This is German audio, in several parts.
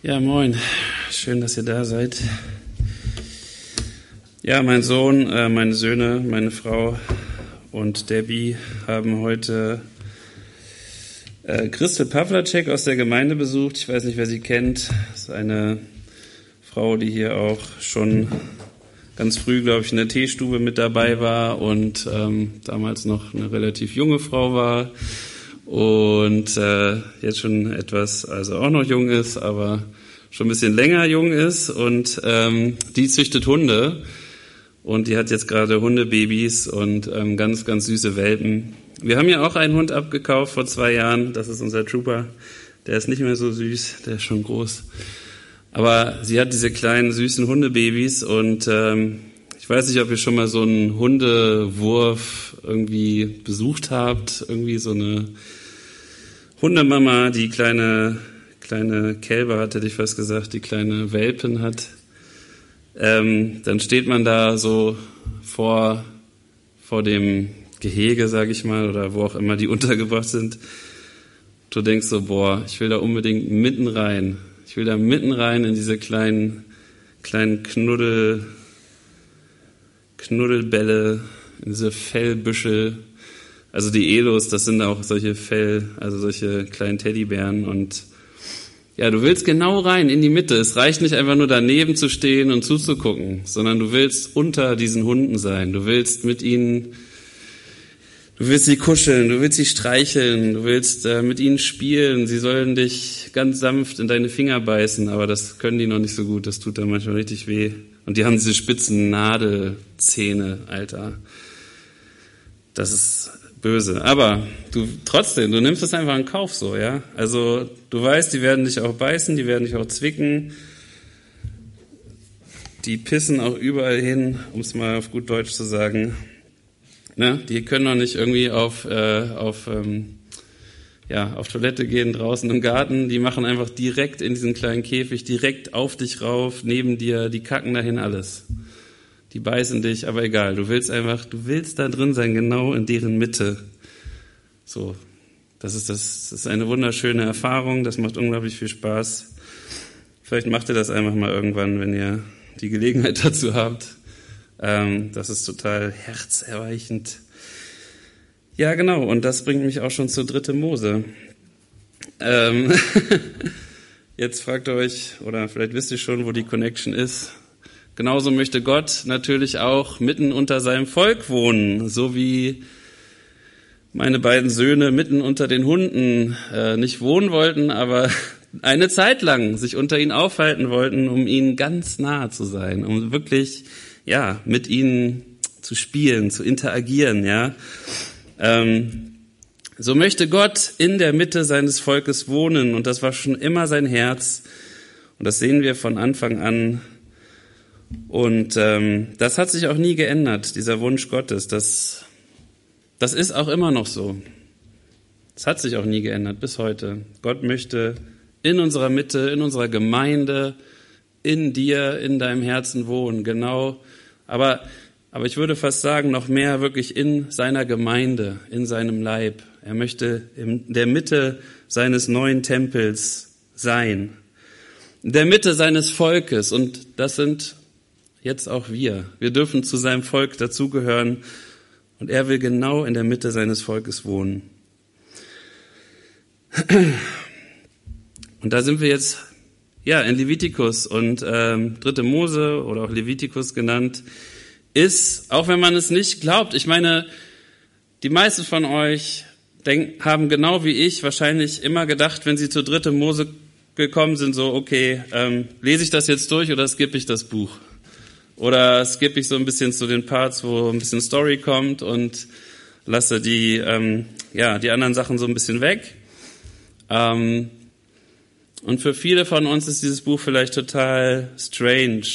Ja, moin. Schön, dass ihr da seid. Ja, mein Sohn, äh, meine Söhne, meine Frau und Debbie haben heute äh, Christel Pawlacek aus der Gemeinde besucht. Ich weiß nicht, wer sie kennt. Das ist eine Frau, die hier auch schon ganz früh, glaube ich, in der Teestube mit dabei war und ähm, damals noch eine relativ junge Frau war und äh, jetzt schon etwas, also auch noch jung ist, aber schon ein bisschen länger jung ist und ähm, die züchtet Hunde. Und die hat jetzt gerade Hundebabys und ähm, ganz, ganz süße Welpen. Wir haben ja auch einen Hund abgekauft vor zwei Jahren, das ist unser Trooper, der ist nicht mehr so süß, der ist schon groß. Aber sie hat diese kleinen süßen Hundebabys und ähm, ich weiß nicht, ob ihr schon mal so einen Hundewurf irgendwie besucht habt, irgendwie so eine Hundemama, die kleine, kleine Kälber hat, hätte ich fast gesagt, die kleine Welpen hat, ähm, dann steht man da so vor, vor dem Gehege, sage ich mal, oder wo auch immer die untergebracht sind. Du denkst so, boah, ich will da unbedingt mitten rein. Ich will da mitten rein in diese kleinen, kleinen Knuddel, Knuddelbälle, in diese Fellbüschel also die Elos, das sind auch solche Fell, also solche kleinen Teddybären und ja, du willst genau rein in die Mitte. Es reicht nicht einfach nur daneben zu stehen und zuzugucken, sondern du willst unter diesen Hunden sein. Du willst mit ihnen, du willst sie kuscheln, du willst sie streicheln, du willst äh, mit ihnen spielen. Sie sollen dich ganz sanft in deine Finger beißen, aber das können die noch nicht so gut. Das tut dann manchmal richtig weh. Und die haben diese spitzen Nadelzähne, Alter. Das ist böse. Aber du trotzdem, du nimmst es einfach in Kauf so, ja. Also du weißt, die werden dich auch beißen, die werden dich auch zwicken. Die pissen auch überall hin, um es mal auf gut Deutsch zu sagen. Ne? Die können doch nicht irgendwie auf, äh, auf, ähm, ja, auf Toilette gehen draußen im Garten. Die machen einfach direkt in diesen kleinen Käfig, direkt auf dich rauf, neben dir, die kacken dahin alles die beißen dich, aber egal, du willst einfach, du willst da drin sein, genau in deren Mitte. So, das ist das, das ist eine wunderschöne Erfahrung, das macht unglaublich viel Spaß. Vielleicht macht ihr das einfach mal irgendwann, wenn ihr die Gelegenheit dazu habt. Ähm, das ist total herzerweichend. Ja, genau, und das bringt mich auch schon zur dritte Mose. Ähm, jetzt fragt ihr euch, oder vielleicht wisst ihr schon, wo die Connection ist. Genauso möchte Gott natürlich auch mitten unter seinem Volk wohnen, so wie meine beiden Söhne mitten unter den Hunden äh, nicht wohnen wollten, aber eine Zeit lang sich unter ihnen aufhalten wollten, um ihnen ganz nahe zu sein, um wirklich ja mit ihnen zu spielen, zu interagieren, ja. Ähm, so möchte Gott in der Mitte seines Volkes wohnen und das war schon immer sein Herz und das sehen wir von Anfang an und ähm, das hat sich auch nie geändert, dieser Wunsch Gottes. Das, das ist auch immer noch so. Das hat sich auch nie geändert bis heute. Gott möchte in unserer Mitte, in unserer Gemeinde, in dir, in deinem Herzen wohnen. Genau. Aber, aber ich würde fast sagen, noch mehr wirklich in seiner Gemeinde, in seinem Leib. Er möchte in der Mitte seines neuen Tempels sein. In der Mitte seines Volkes. Und das sind jetzt auch wir. Wir dürfen zu seinem Volk dazugehören und er will genau in der Mitte seines Volkes wohnen. Und da sind wir jetzt ja in Levitikus und ähm, dritte Mose oder auch Levitikus genannt ist, auch wenn man es nicht glaubt. Ich meine, die meisten von euch denk, haben genau wie ich wahrscheinlich immer gedacht, wenn sie zur dritte Mose gekommen sind, so okay, ähm, lese ich das jetzt durch oder skippe ich das Buch? Oder skippe ich so ein bisschen zu den Parts, wo ein bisschen Story kommt und lasse die, ähm, ja, die anderen Sachen so ein bisschen weg. Ähm, und für viele von uns ist dieses Buch vielleicht total strange,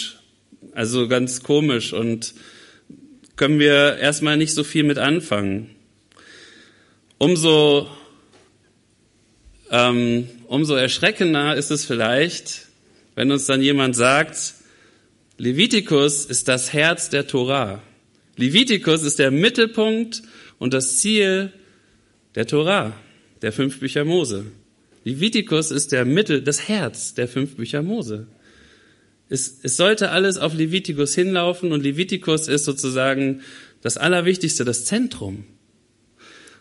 also ganz komisch und können wir erstmal nicht so viel mit anfangen. Umso, ähm, umso erschreckender ist es vielleicht, wenn uns dann jemand sagt, Levitikus ist das Herz der Torah. Levitikus ist der Mittelpunkt und das Ziel der Torah, der fünf Bücher Mose. Levitikus ist der Mittel, das Herz der fünf Bücher Mose. Es, es sollte alles auf Levitikus hinlaufen und Levitikus ist sozusagen das Allerwichtigste, das Zentrum.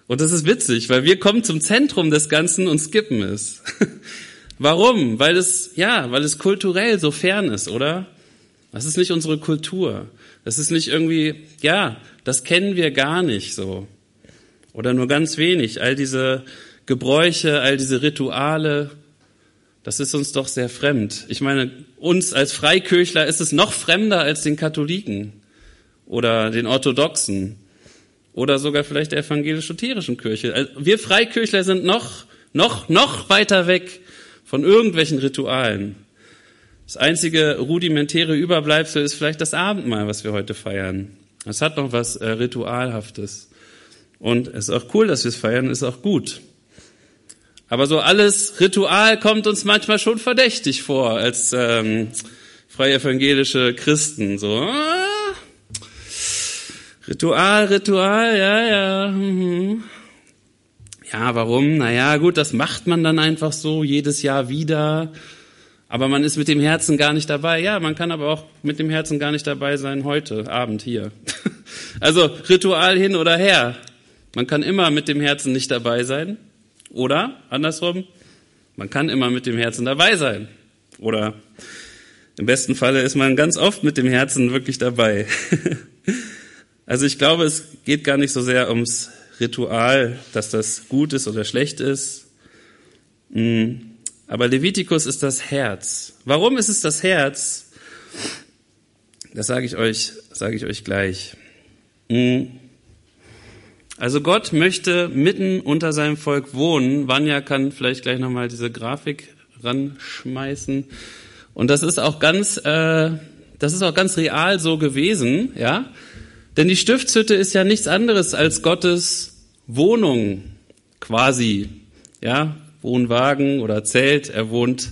Und das ist witzig, weil wir kommen zum Zentrum des Ganzen und skippen es. Warum? Weil es, ja, weil es kulturell so fern ist, oder? Das ist nicht unsere Kultur. Das ist nicht irgendwie, ja, das kennen wir gar nicht so. Oder nur ganz wenig. All diese Gebräuche, all diese Rituale, das ist uns doch sehr fremd. Ich meine, uns als Freikirchler ist es noch fremder als den Katholiken oder den Orthodoxen oder sogar vielleicht der evangelisch-lutherischen Kirche. Also wir Freikirchler sind noch, noch, noch weiter weg von irgendwelchen Ritualen. Das einzige rudimentäre Überbleibsel ist vielleicht das Abendmahl, was wir heute feiern. Es hat noch was äh, Ritualhaftes. Und es ist auch cool, dass wir es feiern, ist auch gut. Aber so alles Ritual kommt uns manchmal schon verdächtig vor als ähm, freie evangelische Christen. So ah, Ritual, Ritual, ja, ja. Mhm. Ja, warum? Naja, gut, das macht man dann einfach so jedes Jahr wieder. Aber man ist mit dem Herzen gar nicht dabei. Ja, man kann aber auch mit dem Herzen gar nicht dabei sein heute Abend hier. Also Ritual hin oder her. Man kann immer mit dem Herzen nicht dabei sein. Oder andersrum, man kann immer mit dem Herzen dabei sein. Oder im besten Falle ist man ganz oft mit dem Herzen wirklich dabei. Also ich glaube, es geht gar nicht so sehr ums Ritual, dass das gut ist oder schlecht ist. Hm. Aber Levitikus ist das Herz. Warum ist es das Herz? Das sage ich euch, sage ich euch gleich. Hm. Also Gott möchte mitten unter seinem Volk wohnen. Vanya kann vielleicht gleich nochmal diese Grafik ranschmeißen. Und das ist auch ganz, äh, das ist auch ganz real so gewesen, ja. Denn die Stiftshütte ist ja nichts anderes als Gottes Wohnung, quasi, ja. Wohnwagen oder Zelt. Er wohnt,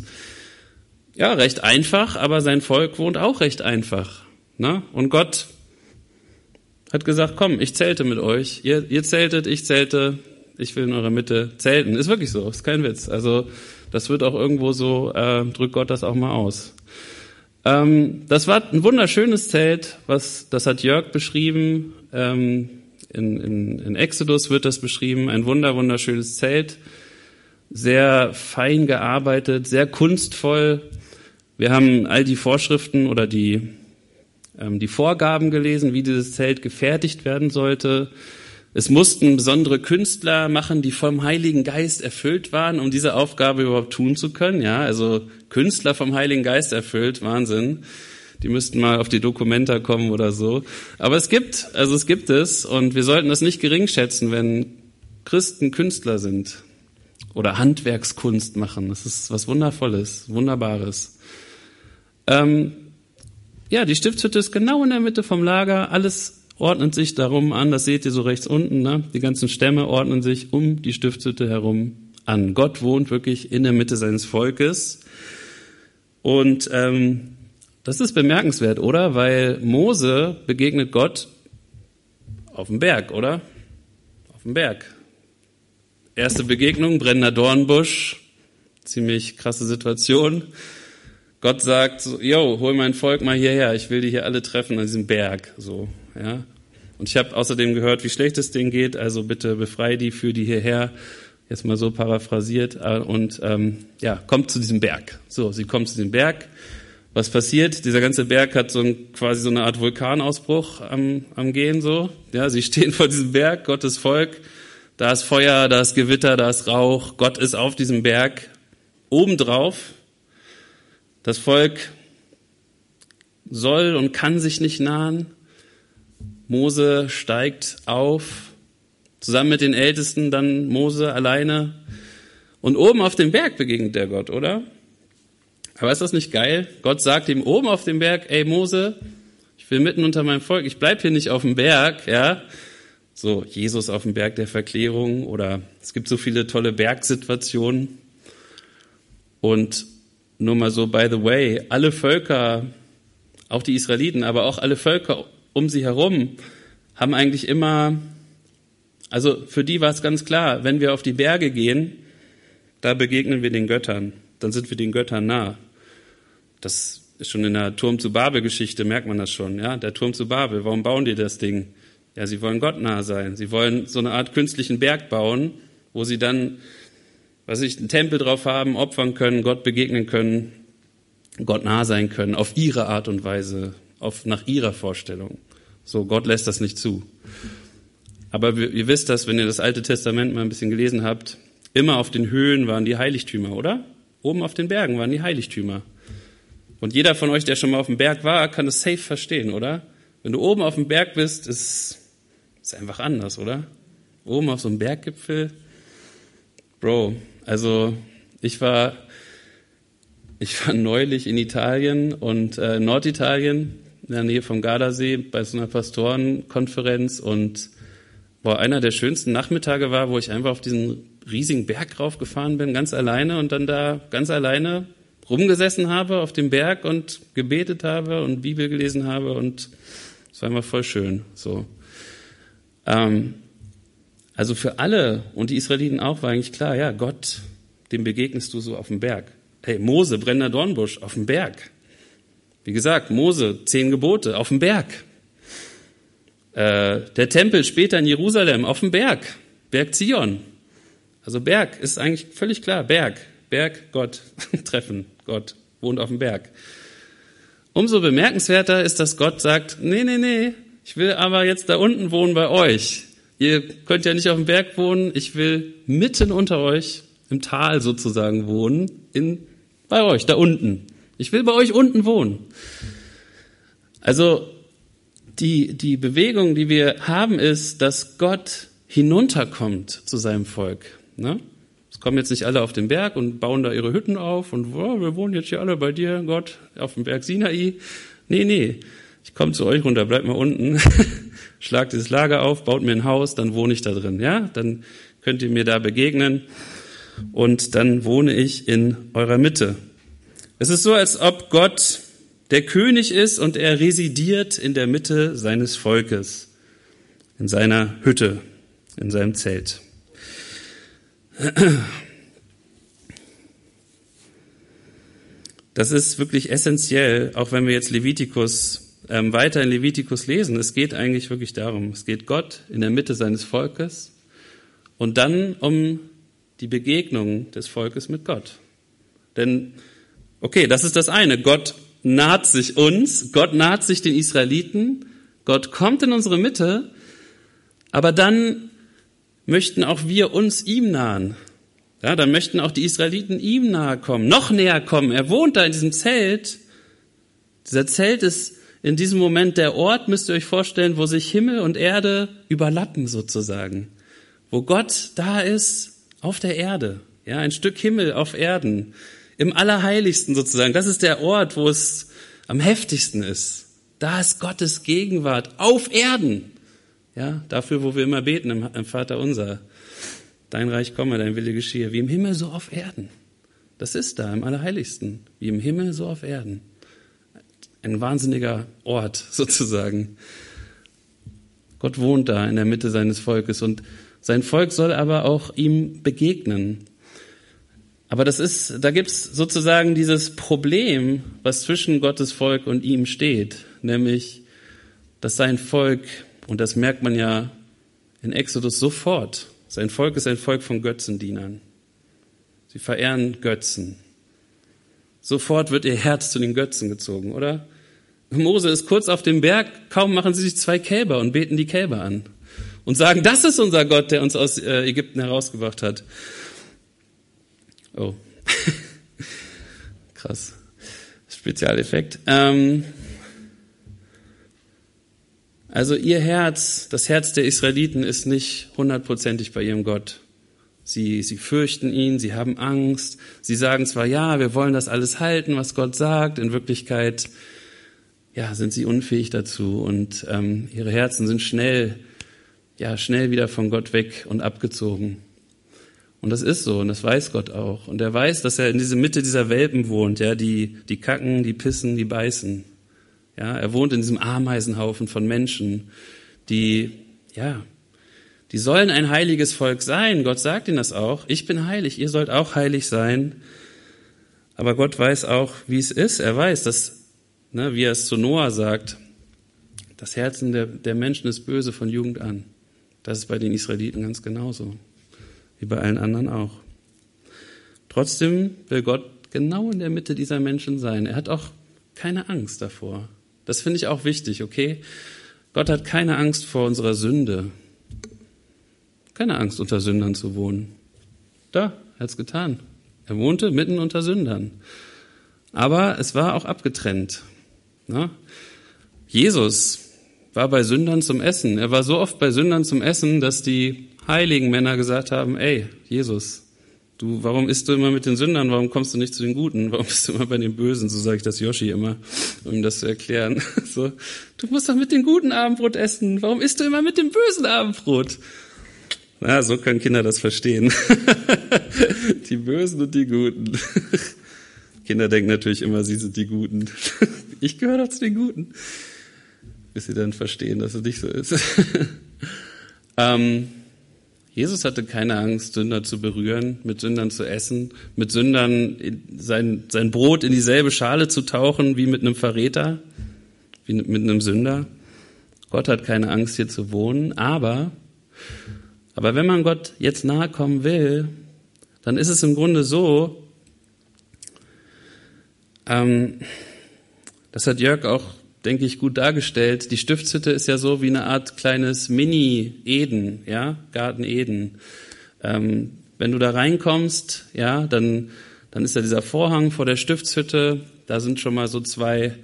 ja, recht einfach, aber sein Volk wohnt auch recht einfach. Ne? Und Gott hat gesagt, komm, ich zelte mit euch. Ihr, ihr zeltet, ich zelte, ich will in eurer Mitte zelten. Ist wirklich so, ist kein Witz. Also das wird auch irgendwo so, äh, drückt Gott das auch mal aus. Ähm, das war ein wunderschönes Zelt, was das hat Jörg beschrieben. Ähm, in, in, in Exodus wird das beschrieben, ein wunder wunderschönes Zelt, sehr fein gearbeitet, sehr kunstvoll. Wir haben all die Vorschriften oder die ähm, die Vorgaben gelesen, wie dieses Zelt gefertigt werden sollte. Es mussten besondere Künstler machen, die vom Heiligen Geist erfüllt waren, um diese Aufgabe überhaupt tun zu können. Ja, also Künstler vom Heiligen Geist erfüllt, Wahnsinn. Die müssten mal auf die Dokumenta kommen oder so. Aber es gibt, also es gibt es, und wir sollten das nicht gering schätzen, wenn Christen Künstler sind oder Handwerkskunst machen. Das ist was Wundervolles, Wunderbares. Ähm, ja, die Stiftshütte ist genau in der Mitte vom Lager. Alles ordnet sich darum an. Das seht ihr so rechts unten. Ne? Die ganzen Stämme ordnen sich um die Stiftshütte herum an. Gott wohnt wirklich in der Mitte seines Volkes. Und ähm, das ist bemerkenswert, oder? Weil Mose begegnet Gott auf dem Berg, oder? Auf dem Berg. Erste Begegnung, brennender Dornbusch. Ziemlich krasse Situation. Gott sagt, so, yo, hol mein Volk mal hierher, ich will die hier alle treffen an diesem Berg, so, ja. Und ich habe außerdem gehört, wie schlecht es denen geht, also bitte befrei die, für die hierher, jetzt mal so paraphrasiert, äh, und ähm, ja, kommt zu diesem Berg. So, sie kommt zu diesem Berg. Was passiert? Dieser ganze Berg hat so ein, quasi so eine Art Vulkanausbruch am, am Gehen, so. Ja, sie stehen vor diesem Berg, Gottes Volk. Da ist Feuer, da ist Gewitter, da ist Rauch. Gott ist auf diesem Berg. Obendrauf das Volk soll und kann sich nicht nahen. Mose steigt auf, zusammen mit den Ältesten, dann Mose alleine. Und oben auf dem Berg begegnet der Gott, oder? Aber ist das nicht geil? Gott sagt ihm oben auf dem Berg, ey Mose, ich will mitten unter meinem Volk, ich bleib hier nicht auf dem Berg, ja? So, Jesus auf dem Berg der Verklärung oder es gibt so viele tolle Bergsituationen. Und nur mal so, by the way, alle Völker, auch die Israeliten, aber auch alle Völker um sie herum, haben eigentlich immer, also für die war es ganz klar, wenn wir auf die Berge gehen, da begegnen wir den Göttern, dann sind wir den Göttern nah. Das ist schon in der Turm zu Babel Geschichte, merkt man das schon, ja? Der Turm zu Babel, warum bauen die das Ding? Ja, sie wollen Gott nah sein. Sie wollen so eine Art künstlichen Berg bauen, wo sie dann, was ich, einen Tempel drauf haben, opfern können, Gott begegnen können, Gott nah sein können, auf ihre Art und Weise, auf, nach ihrer Vorstellung. So, Gott lässt das nicht zu. Aber ihr wisst das, wenn ihr das Alte Testament mal ein bisschen gelesen habt, immer auf den Höhen waren die Heiligtümer, oder? Oben auf den Bergen waren die Heiligtümer. Und jeder von euch, der schon mal auf dem Berg war, kann das safe verstehen, oder? Wenn du oben auf dem Berg bist, ist ist einfach anders, oder? Oben auf so einem Berggipfel. Bro, also ich war, ich war neulich in Italien und äh, Norditalien, in der Nähe vom Gardasee, bei so einer Pastorenkonferenz und boah, einer der schönsten Nachmittage war, wo ich einfach auf diesen riesigen Berg raufgefahren bin, ganz alleine und dann da ganz alleine rumgesessen habe auf dem Berg und gebetet habe und Bibel gelesen habe und es war einfach voll schön, so. Ähm, also für alle und die Israeliten auch war eigentlich klar, ja, Gott, dem begegnest du so auf dem Berg. Hey, Mose, brennender Dornbusch, auf dem Berg. Wie gesagt, Mose, zehn Gebote, auf dem Berg. Äh, der Tempel später in Jerusalem, auf dem Berg, Berg Zion. Also Berg ist eigentlich völlig klar, Berg, Berg, Gott, treffen, Gott wohnt auf dem Berg. Umso bemerkenswerter ist, dass Gott sagt, nee, nee, nee, ich will aber jetzt da unten wohnen bei euch. Ihr könnt ja nicht auf dem Berg wohnen. Ich will mitten unter euch im Tal sozusagen wohnen, in, bei euch, da unten. Ich will bei euch unten wohnen. Also, die, die Bewegung, die wir haben, ist, dass Gott hinunterkommt zu seinem Volk. Ne? Es kommen jetzt nicht alle auf den Berg und bauen da ihre Hütten auf und oh, wir wohnen jetzt hier alle bei dir, Gott, auf dem Berg Sinai. Nee, nee ich komme zu euch runter, bleibt mal unten, schlagt dieses Lager auf, baut mir ein Haus, dann wohne ich da drin, ja? Dann könnt ihr mir da begegnen und dann wohne ich in eurer Mitte. Es ist so, als ob Gott der König ist und er residiert in der Mitte seines Volkes, in seiner Hütte, in seinem Zelt. Das ist wirklich essentiell, auch wenn wir jetzt Levitikus ähm, weiter in Levitikus lesen, es geht eigentlich wirklich darum, es geht Gott in der Mitte seines Volkes und dann um die Begegnung des Volkes mit Gott. Denn, okay, das ist das eine. Gott naht sich uns, Gott naht sich den Israeliten, Gott kommt in unsere Mitte, aber dann möchten auch wir uns ihm nahen. Ja, dann möchten auch die Israeliten ihm nahe kommen, noch näher kommen. Er wohnt da in diesem Zelt. Dieser Zelt ist in diesem Moment der Ort, müsst ihr euch vorstellen, wo sich Himmel und Erde überlappen sozusagen. Wo Gott da ist auf der Erde. Ja, ein Stück Himmel auf Erden. Im Allerheiligsten sozusagen. Das ist der Ort, wo es am heftigsten ist. Da ist Gottes Gegenwart auf Erden. Ja, dafür, wo wir immer beten im, Vater unser. Dein Reich komme, dein Wille geschehe. Wie im Himmel, so auf Erden. Das ist da im Allerheiligsten. Wie im Himmel, so auf Erden ein wahnsinniger Ort sozusagen. Gott wohnt da in der Mitte seines Volkes und sein Volk soll aber auch ihm begegnen. Aber das ist, da gibt's sozusagen dieses Problem, was zwischen Gottes Volk und ihm steht, nämlich, dass sein Volk, und das merkt man ja in Exodus sofort, sein Volk ist ein Volk von Götzendienern. Sie verehren Götzen. Sofort wird ihr Herz zu den Götzen gezogen, oder? Mose ist kurz auf dem Berg, kaum machen sie sich zwei Kälber und beten die Kälber an und sagen, das ist unser Gott, der uns aus äh, Ägypten herausgebracht hat. Oh, krass, Spezialeffekt. Ähm also ihr Herz, das Herz der Israeliten ist nicht hundertprozentig bei ihrem Gott. Sie, sie fürchten ihn, sie haben Angst. Sie sagen zwar, ja, wir wollen das alles halten, was Gott sagt. In Wirklichkeit, ja, sind sie unfähig dazu und ähm, ihre Herzen sind schnell, ja, schnell wieder von Gott weg und abgezogen. Und das ist so und das weiß Gott auch. Und er weiß, dass er in dieser Mitte dieser Welpen wohnt, ja, die, die kacken, die pissen, die beißen. Ja, er wohnt in diesem Ameisenhaufen von Menschen, die, ja, Die sollen ein heiliges Volk sein. Gott sagt ihnen das auch. Ich bin heilig, ihr sollt auch heilig sein. Aber Gott weiß auch, wie es ist. Er weiß, dass, ne, wie er es zu Noah sagt, das Herzen der, der Menschen ist böse von Jugend an. Das ist bei den Israeliten ganz genauso. Wie bei allen anderen auch. Trotzdem will Gott genau in der Mitte dieser Menschen sein. Er hat auch keine Angst davor. Das finde ich auch wichtig, okay? Gott hat keine Angst vor unserer Sünde. Keine Angst, unter Sündern zu wohnen. Da, er hat's getan. Er wohnte mitten unter Sündern. Aber es war auch abgetrennt. Na? Jesus war bei Sündern zum Essen. Er war so oft bei Sündern zum Essen, dass die heiligen Männer gesagt haben, ey, Jesus, du, warum isst du immer mit den Sündern? Warum kommst du nicht zu den Guten? Warum bist du immer bei den Bösen? So sage ich das Yoshi immer, um ihm das zu erklären. So, du musst doch mit den Guten Abendbrot essen. Warum isst du immer mit dem bösen Abendbrot? Na, so können Kinder das verstehen. die Bösen und die Guten. Kinder denken natürlich immer, sie sind die Guten. Ich gehöre doch zu den Guten. Bis sie dann verstehen, dass es nicht so ist. ähm, Jesus hatte keine Angst, Sünder zu berühren, mit Sündern zu essen, mit Sündern sein, sein Brot in dieselbe Schale zu tauchen wie mit einem Verräter, wie mit einem Sünder. Gott hat keine Angst, hier zu wohnen, aber aber wenn man Gott jetzt nahe kommen will, dann ist es im Grunde so, ähm, das hat Jörg auch, denke ich, gut dargestellt. Die Stiftshütte ist ja so wie eine Art kleines Mini-Eden, ja, Garten Eden. Ähm, wenn du da reinkommst, ja, dann, dann ist ja dieser Vorhang vor der Stiftshütte, da sind schon mal so zwei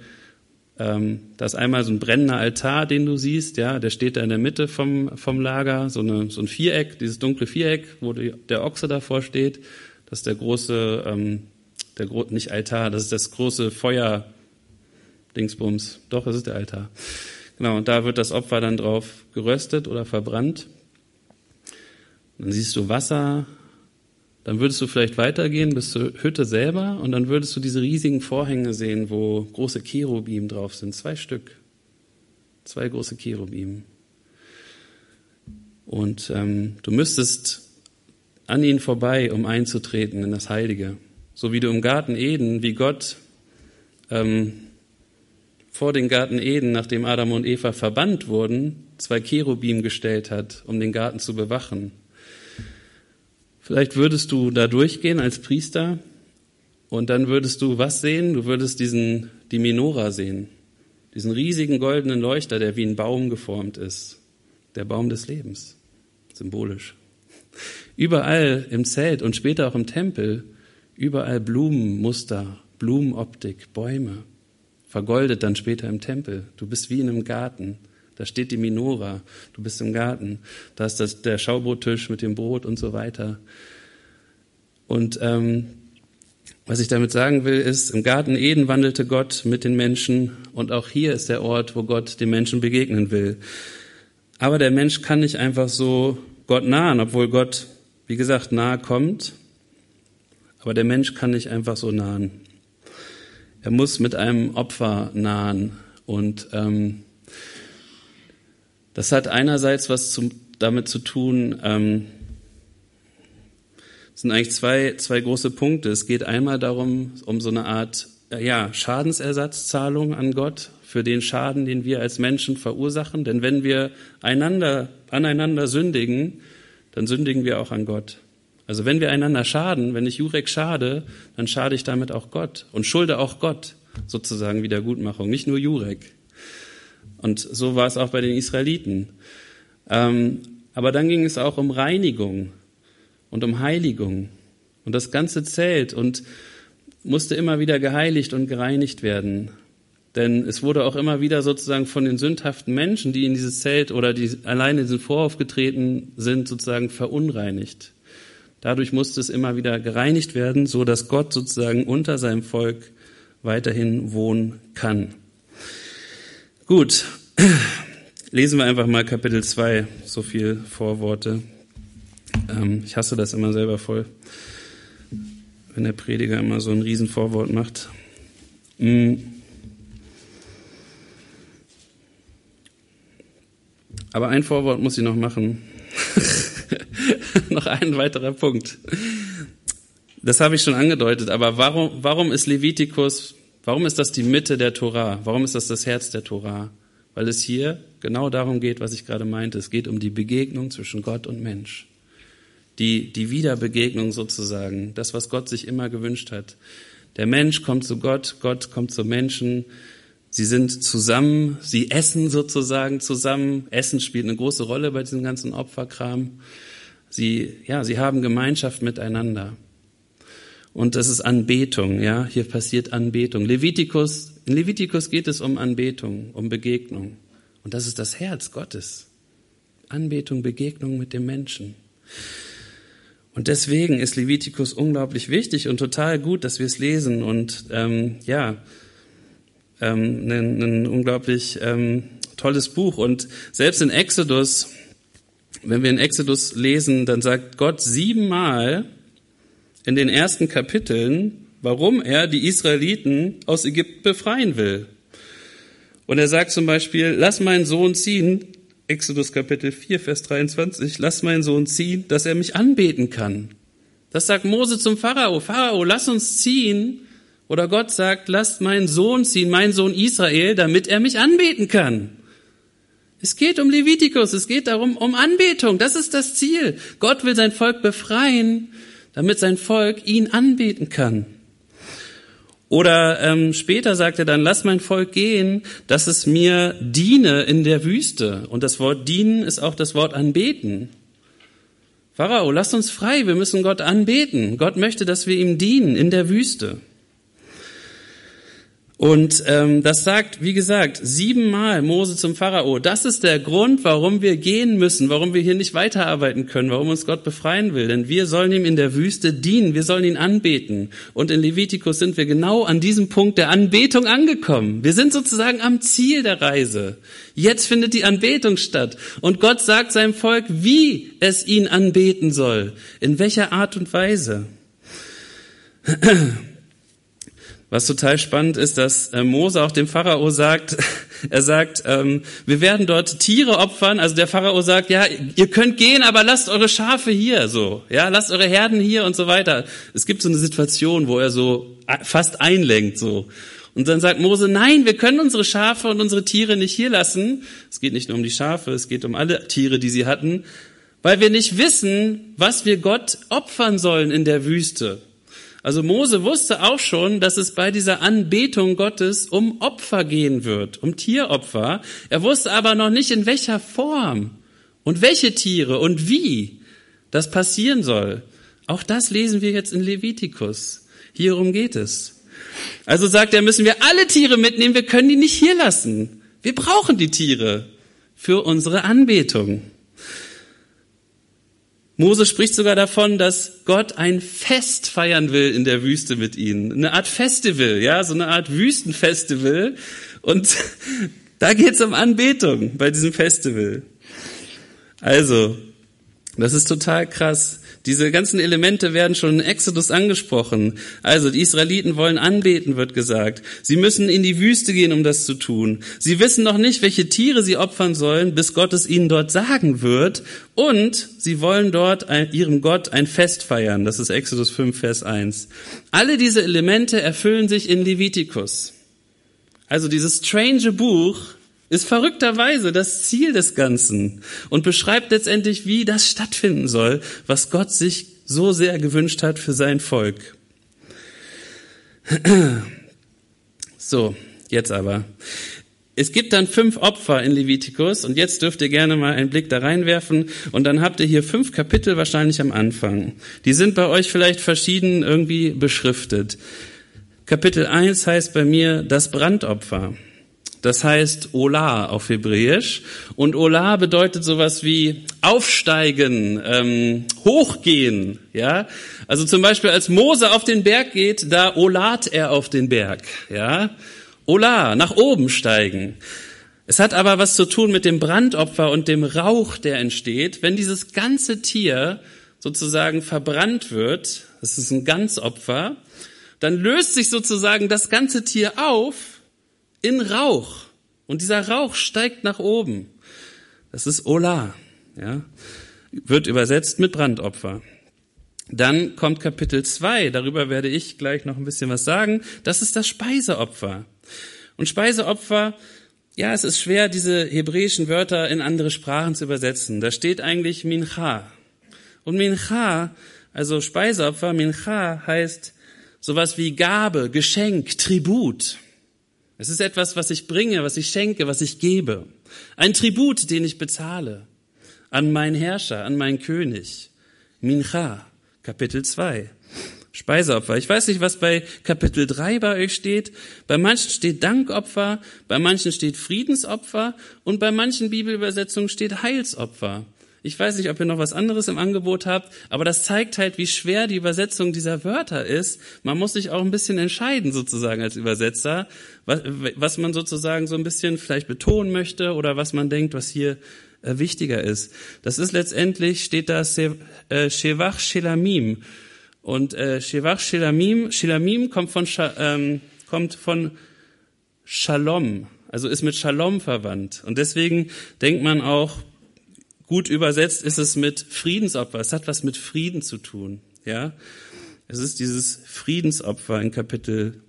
ähm, da ist einmal so ein brennender Altar, den du siehst, ja, der steht da in der Mitte vom, vom Lager, so, eine, so ein Viereck, dieses dunkle Viereck, wo die, der Ochse davor steht. Das ist der große, ähm, der gro nicht Altar, das ist das große Feuer Dingsbums. Doch, das ist der Altar. Genau, und da wird das Opfer dann drauf geröstet oder verbrannt. Dann siehst du Wasser, dann würdest du vielleicht weitergehen bis zur Hütte selber und dann würdest du diese riesigen Vorhänge sehen, wo große Cherubim drauf sind. Zwei Stück. Zwei große Cherubim. Und ähm, du müsstest an ihnen vorbei, um einzutreten in das Heilige. So wie du im Garten Eden, wie Gott ähm, vor den Garten Eden, nachdem Adam und Eva verbannt wurden, zwei Cherubim gestellt hat, um den Garten zu bewachen. Vielleicht würdest du da durchgehen als Priester und dann würdest du was sehen? Du würdest diesen, die Minora sehen. Diesen riesigen goldenen Leuchter, der wie ein Baum geformt ist. Der Baum des Lebens. Symbolisch. Überall im Zelt und später auch im Tempel, überall Blumenmuster, Blumenoptik, Bäume. Vergoldet dann später im Tempel. Du bist wie in einem Garten. Da steht die Minora, du bist im Garten, da ist das, der Schaubrottisch mit dem Brot und so weiter. Und ähm, was ich damit sagen will, ist, im Garten Eden wandelte Gott mit den Menschen und auch hier ist der Ort, wo Gott den Menschen begegnen will. Aber der Mensch kann nicht einfach so Gott nahen, obwohl Gott, wie gesagt, nahe kommt. Aber der Mensch kann nicht einfach so nahen. Er muss mit einem Opfer nahen. Und ähm, das hat einerseits was zum, damit zu tun, ähm, sind eigentlich zwei, zwei große Punkte. Es geht einmal darum, um so eine Art äh, ja, Schadensersatzzahlung an Gott für den Schaden, den wir als Menschen verursachen. Denn wenn wir einander, aneinander sündigen, dann sündigen wir auch an Gott. Also wenn wir einander schaden, wenn ich Jurek schade, dann schade ich damit auch Gott und schulde auch Gott sozusagen Wiedergutmachung, nicht nur Jurek. Und so war es auch bei den Israeliten. Ähm, aber dann ging es auch um Reinigung und um Heiligung. Und das ganze Zelt und musste immer wieder geheiligt und gereinigt werden. Denn es wurde auch immer wieder sozusagen von den sündhaften Menschen, die in dieses Zelt oder die alleine in diesen Vorhof getreten sind, sozusagen verunreinigt. Dadurch musste es immer wieder gereinigt werden, so dass Gott sozusagen unter seinem Volk weiterhin wohnen kann. Gut, lesen wir einfach mal Kapitel 2, so viel Vorworte. Ähm, ich hasse das immer selber voll, wenn der Prediger immer so ein Riesenvorwort macht. Mhm. Aber ein Vorwort muss ich noch machen. ein weiterer Punkt. Das habe ich schon angedeutet, aber warum, warum ist Levitikus, warum ist das die Mitte der Torah? Warum ist das das Herz der Torah? Weil es hier genau darum geht, was ich gerade meinte. Es geht um die Begegnung zwischen Gott und Mensch. Die, die Wiederbegegnung sozusagen. Das, was Gott sich immer gewünscht hat. Der Mensch kommt zu Gott, Gott kommt zu Menschen. Sie sind zusammen, sie essen sozusagen zusammen. Essen spielt eine große Rolle bei diesem ganzen Opferkram. Sie, ja, sie haben Gemeinschaft miteinander. Und das ist Anbetung, ja. Hier passiert Anbetung. Levitikus, in Levitikus geht es um Anbetung, um Begegnung. Und das ist das Herz Gottes. Anbetung, Begegnung mit dem Menschen. Und deswegen ist Levitikus unglaublich wichtig und total gut, dass wir es lesen und ähm, ja, ähm, ein, ein unglaublich ähm, tolles Buch. Und selbst in Exodus, wenn wir in Exodus lesen, dann sagt Gott siebenmal in den ersten Kapiteln, warum er die Israeliten aus Ägypten befreien will. Und er sagt zum Beispiel, lass meinen Sohn ziehen, Exodus Kapitel 4, Vers 23, lass meinen Sohn ziehen, dass er mich anbeten kann. Das sagt Mose zum Pharao. Pharao, lass uns ziehen. Oder Gott sagt, lasst meinen Sohn ziehen, meinen Sohn Israel, damit er mich anbeten kann. Es geht um Levitikus, es geht darum, um Anbetung. Das ist das Ziel. Gott will sein Volk befreien, damit sein Volk ihn anbeten kann. Oder ähm, später sagt er dann, lass mein Volk gehen, dass es mir diene in der Wüste. Und das Wort dienen ist auch das Wort anbeten. Pharao, lass uns frei, wir müssen Gott anbeten. Gott möchte, dass wir ihm dienen in der Wüste. Und ähm, das sagt, wie gesagt, siebenmal Mose zum Pharao. Das ist der Grund, warum wir gehen müssen, warum wir hier nicht weiterarbeiten können, warum uns Gott befreien will. Denn wir sollen ihm in der Wüste dienen, wir sollen ihn anbeten. Und in Levitikus sind wir genau an diesem Punkt der Anbetung angekommen. Wir sind sozusagen am Ziel der Reise. Jetzt findet die Anbetung statt. Und Gott sagt seinem Volk, wie es ihn anbeten soll. In welcher Art und Weise. Was total spannend ist, dass äh, Mose auch dem Pharao sagt, er sagt, ähm, wir werden dort Tiere opfern. Also der Pharao sagt, ja, ihr könnt gehen, aber lasst eure Schafe hier, so, ja, lasst eure Herden hier und so weiter. Es gibt so eine Situation, wo er so äh, fast einlenkt, so. Und dann sagt Mose, nein, wir können unsere Schafe und unsere Tiere nicht hier lassen. Es geht nicht nur um die Schafe, es geht um alle Tiere, die sie hatten, weil wir nicht wissen, was wir Gott opfern sollen in der Wüste. Also Mose wusste auch schon, dass es bei dieser Anbetung Gottes um Opfer gehen wird, um Tieropfer. Er wusste aber noch nicht in welcher Form und welche Tiere und wie das passieren soll. Auch das lesen wir jetzt in Levitikus. Hierum geht es. Also sagt er, müssen wir alle Tiere mitnehmen, wir können die nicht hier lassen. Wir brauchen die Tiere für unsere Anbetung. Mose spricht sogar davon, dass Gott ein Fest feiern will in der Wüste mit ihnen. Eine Art Festival, ja, so eine Art Wüstenfestival. Und da geht's um Anbetung bei diesem Festival. Also, das ist total krass. Diese ganzen Elemente werden schon in Exodus angesprochen. Also die Israeliten wollen anbeten, wird gesagt. Sie müssen in die Wüste gehen, um das zu tun. Sie wissen noch nicht, welche Tiere sie opfern sollen, bis Gott es ihnen dort sagen wird. Und sie wollen dort ihrem Gott ein Fest feiern. Das ist Exodus 5, Vers 1. Alle diese Elemente erfüllen sich in Levitikus. Also dieses strange Buch ist verrückterweise das Ziel des Ganzen und beschreibt letztendlich, wie das stattfinden soll, was Gott sich so sehr gewünscht hat für sein Volk. So, jetzt aber. Es gibt dann fünf Opfer in Levitikus und jetzt dürft ihr gerne mal einen Blick da reinwerfen und dann habt ihr hier fünf Kapitel wahrscheinlich am Anfang. Die sind bei euch vielleicht verschieden irgendwie beschriftet. Kapitel 1 heißt bei mir das Brandopfer. Das heißt Ola auf Hebräisch. Und Ola bedeutet sowas wie aufsteigen, ähm, hochgehen. Ja, also zum Beispiel als Mose auf den Berg geht, da olat er auf den Berg. Ja, Ola, nach oben steigen. Es hat aber was zu tun mit dem Brandopfer und dem Rauch, der entsteht, wenn dieses ganze Tier sozusagen verbrannt wird. Das ist ein Ganzopfer. Dann löst sich sozusagen das ganze Tier auf in Rauch. Und dieser Rauch steigt nach oben. Das ist Ola. Ja? wird übersetzt mit Brandopfer. Dann kommt Kapitel 2, darüber werde ich gleich noch ein bisschen was sagen. Das ist das Speiseopfer. Und Speiseopfer, ja, es ist schwer, diese hebräischen Wörter in andere Sprachen zu übersetzen. Da steht eigentlich Mincha. Und Mincha, also Speiseopfer, Mincha heißt sowas wie Gabe, Geschenk, Tribut. Es ist etwas, was ich bringe, was ich schenke, was ich gebe. Ein Tribut, den ich bezahle an meinen Herrscher, an meinen König. Mincha, Kapitel 2. Speiseopfer. Ich weiß nicht, was bei Kapitel 3 bei euch steht. Bei manchen steht Dankopfer, bei manchen steht Friedensopfer und bei manchen Bibelübersetzungen steht Heilsopfer. Ich weiß nicht, ob ihr noch was anderes im Angebot habt, aber das zeigt halt, wie schwer die Übersetzung dieser Wörter ist. Man muss sich auch ein bisschen entscheiden, sozusagen als Übersetzer, was, was man sozusagen so ein bisschen vielleicht betonen möchte oder was man denkt, was hier äh, wichtiger ist. Das ist letztendlich, steht da äh, Shevach Shelamim. Und äh, Shevach Shelamim, Shelamim kommt von, ähm, kommt von Shalom, also ist mit Shalom verwandt. Und deswegen denkt man auch, gut übersetzt ist es mit Friedensopfer. Es hat was mit Frieden zu tun. Ja, es ist dieses Friedensopfer in Kapitel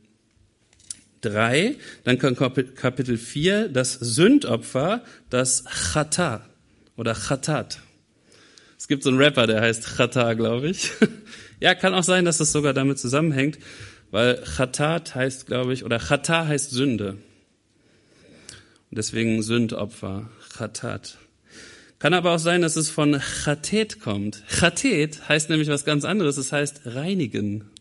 3, dann kommt Kapitel 4, das Sündopfer, das Chata oder Chatat. Es gibt so einen Rapper, der heißt Chata, glaube ich. ja, kann auch sein, dass das sogar damit zusammenhängt, weil Chatat heißt, glaube ich, oder Chata heißt Sünde. Und deswegen Sündopfer, Chatat. Kann aber auch sein, dass es von Chatet kommt. Chatet heißt nämlich was ganz anderes. Es heißt reinigen.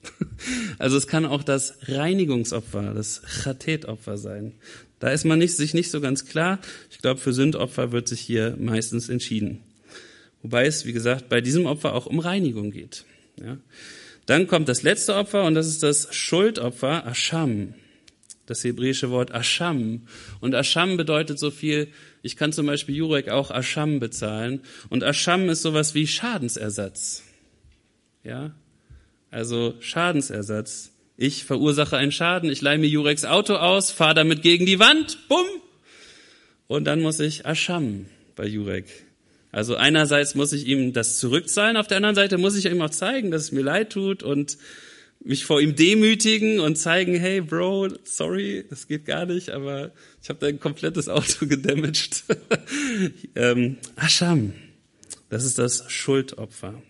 Also es kann auch das Reinigungsopfer, das Chatet-Opfer sein. Da ist man nicht, sich nicht so ganz klar. Ich glaube, für Sündopfer wird sich hier meistens entschieden. Wobei es, wie gesagt, bei diesem Opfer auch um Reinigung geht. Ja. Dann kommt das letzte Opfer und das ist das Schuldopfer, Asham. Das hebräische Wort Asham. Und Asham bedeutet so viel, ich kann zum Beispiel Jurek auch Asham bezahlen. Und Asham ist sowas wie Schadensersatz. Ja? Also Schadensersatz. Ich verursache einen Schaden, ich leihe mir Jureks Auto aus, fahre damit gegen die Wand, bumm. Und dann muss ich Asham bei Jurek. Also einerseits muss ich ihm das zurückzahlen, auf der anderen Seite muss ich ihm auch zeigen, dass es mir leid tut und mich vor ihm demütigen und zeigen, hey Bro, sorry, das geht gar nicht, aber ich habe dein komplettes Auto gedamaged. ähm, Ascham, das ist das Schuldopfer.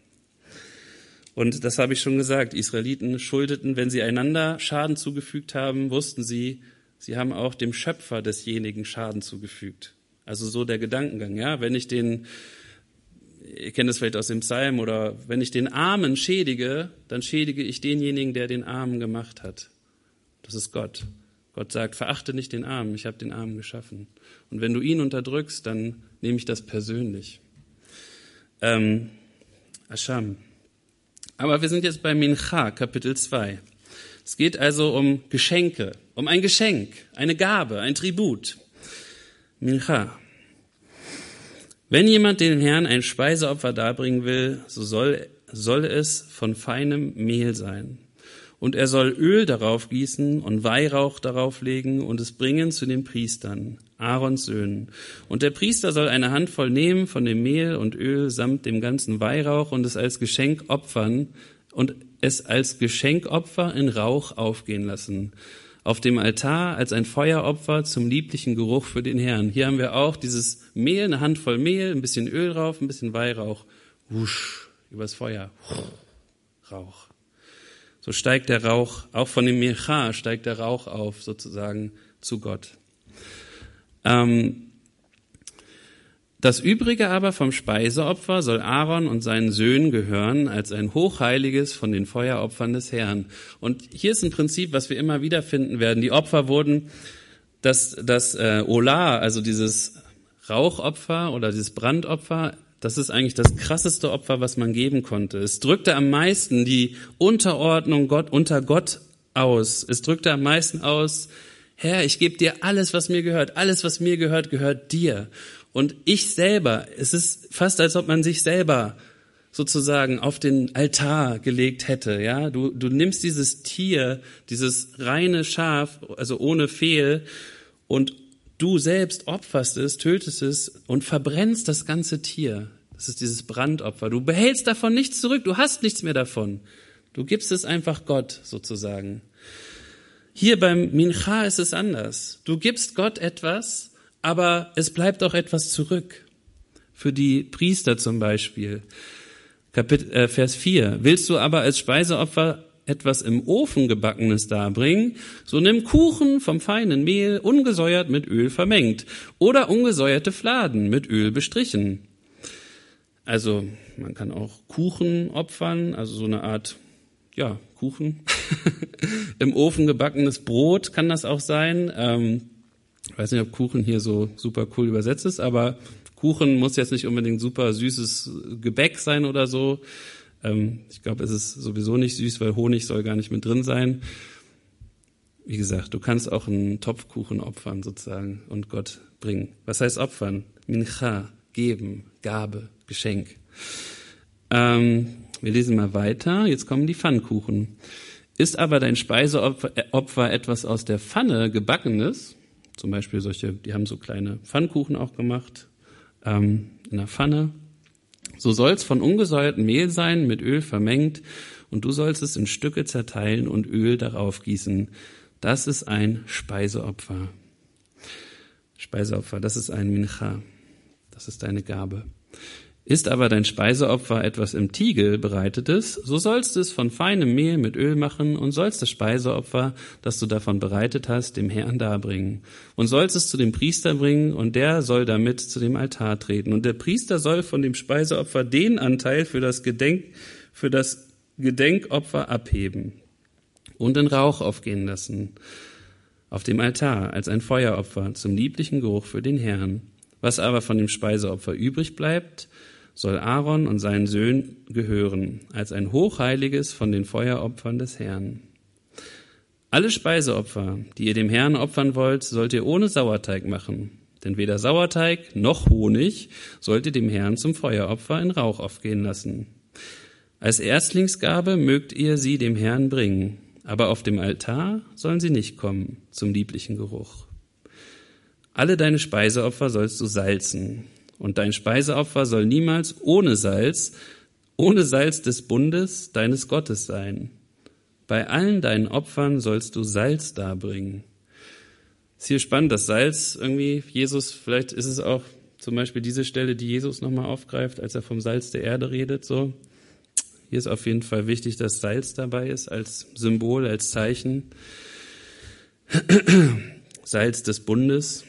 Und das habe ich schon gesagt, Israeliten schuldeten, wenn sie einander Schaden zugefügt haben, wussten sie, sie haben auch dem Schöpfer desjenigen Schaden zugefügt. Also so der Gedankengang, ja, wenn ich den ihr kennt es vielleicht aus dem Psalm, oder wenn ich den Armen schädige, dann schädige ich denjenigen, der den Armen gemacht hat. Das ist Gott. Gott sagt, verachte nicht den Armen, ich habe den Armen geschaffen. Und wenn du ihn unterdrückst, dann nehme ich das persönlich. Ähm, Ascham. Aber wir sind jetzt bei Mincha, Kapitel 2. Es geht also um Geschenke, um ein Geschenk, eine Gabe, ein Tribut. Mincha. Wenn jemand den Herrn ein Speiseopfer darbringen will, so soll, soll es von feinem Mehl sein. Und er soll Öl darauf gießen und Weihrauch darauf legen und es bringen zu den Priestern, Aarons Söhnen. Und der Priester soll eine Handvoll nehmen von dem Mehl und Öl samt dem ganzen Weihrauch und es als Geschenk opfern und es als Geschenkopfer in Rauch aufgehen lassen auf dem Altar als ein Feueropfer zum lieblichen Geruch für den Herrn. Hier haben wir auch dieses Mehl, eine Handvoll Mehl, ein bisschen Öl drauf, ein bisschen Weihrauch, wusch, übers Feuer, Rauch. So steigt der Rauch, auch von dem Mecha steigt der Rauch auf, sozusagen zu Gott. Ähm, das Übrige aber vom Speiseopfer soll Aaron und seinen Söhnen gehören als ein hochheiliges von den Feueropfern des Herrn. Und hier ist ein Prinzip, was wir immer wieder finden werden. Die Opfer wurden, das, das äh, Ola, also dieses Rauchopfer oder dieses Brandopfer, das ist eigentlich das krasseste Opfer, was man geben konnte. Es drückte am meisten die Unterordnung Gott unter Gott aus. Es drückte am meisten aus, Herr, ich gebe dir alles, was mir gehört. Alles, was mir gehört, gehört dir. Und ich selber, es ist fast, als ob man sich selber sozusagen auf den Altar gelegt hätte, ja. Du, du nimmst dieses Tier, dieses reine Schaf, also ohne Fehl, und du selbst opferst es, tötest es und verbrennst das ganze Tier. Das ist dieses Brandopfer. Du behältst davon nichts zurück. Du hast nichts mehr davon. Du gibst es einfach Gott sozusagen. Hier beim Mincha ist es anders. Du gibst Gott etwas, aber es bleibt auch etwas zurück. Für die Priester zum Beispiel. Kapitel, äh, Vers 4. Willst du aber als Speiseopfer etwas im Ofen gebackenes darbringen, so nimm Kuchen vom feinen Mehl, ungesäuert mit Öl vermengt, oder ungesäuerte Fladen mit Öl bestrichen. Also man kann auch Kuchen opfern, also so eine Art, ja, Kuchen. Im Ofen gebackenes Brot kann das auch sein. Ähm, ich weiß nicht, ob Kuchen hier so super cool übersetzt ist, aber Kuchen muss jetzt nicht unbedingt super süßes Gebäck sein oder so. Ähm, ich glaube, es ist sowieso nicht süß, weil Honig soll gar nicht mit drin sein. Wie gesagt, du kannst auch einen Topfkuchen opfern sozusagen und Gott bringen. Was heißt opfern? Mincha, geben, Gabe, Geschenk. Ähm, wir lesen mal weiter. Jetzt kommen die Pfannkuchen. Ist aber dein Speiseopfer etwas aus der Pfanne gebackenes, zum Beispiel solche, die haben so kleine Pfannkuchen auch gemacht, ähm, in der Pfanne, so soll's von ungesäuertem Mehl sein, mit Öl vermengt, und du sollst es in Stücke zerteilen und Öl darauf gießen. Das ist ein Speiseopfer. Speiseopfer, das ist ein Mincha. Das ist deine Gabe. Ist aber dein Speiseopfer etwas im Tiegel bereitetes, so sollst du es von feinem Mehl mit Öl machen und sollst das Speiseopfer, das du davon bereitet hast, dem Herrn darbringen. Und sollst es zu dem Priester bringen und der soll damit zu dem Altar treten. Und der Priester soll von dem Speiseopfer den Anteil für das Gedenk, für das Gedenkopfer abheben und in Rauch aufgehen lassen auf dem Altar als ein Feueropfer zum lieblichen Geruch für den Herrn. Was aber von dem Speiseopfer übrig bleibt, soll Aaron und seinen Söhnen gehören, als ein hochheiliges von den Feueropfern des Herrn. Alle Speiseopfer, die ihr dem Herrn opfern wollt, sollt ihr ohne Sauerteig machen. Denn weder Sauerteig noch Honig sollt ihr dem Herrn zum Feueropfer in Rauch aufgehen lassen. Als Erstlingsgabe mögt ihr sie dem Herrn bringen, aber auf dem Altar sollen sie nicht kommen zum lieblichen Geruch. Alle deine Speiseopfer sollst du salzen, und dein Speiseopfer soll niemals ohne Salz, ohne Salz des Bundes deines Gottes sein. Bei allen deinen Opfern sollst du Salz darbringen. Ist hier spannend, dass Salz irgendwie, Jesus, vielleicht ist es auch zum Beispiel diese Stelle, die Jesus nochmal aufgreift, als er vom Salz der Erde redet, so. Hier ist auf jeden Fall wichtig, dass Salz dabei ist als Symbol, als Zeichen. Salz des Bundes.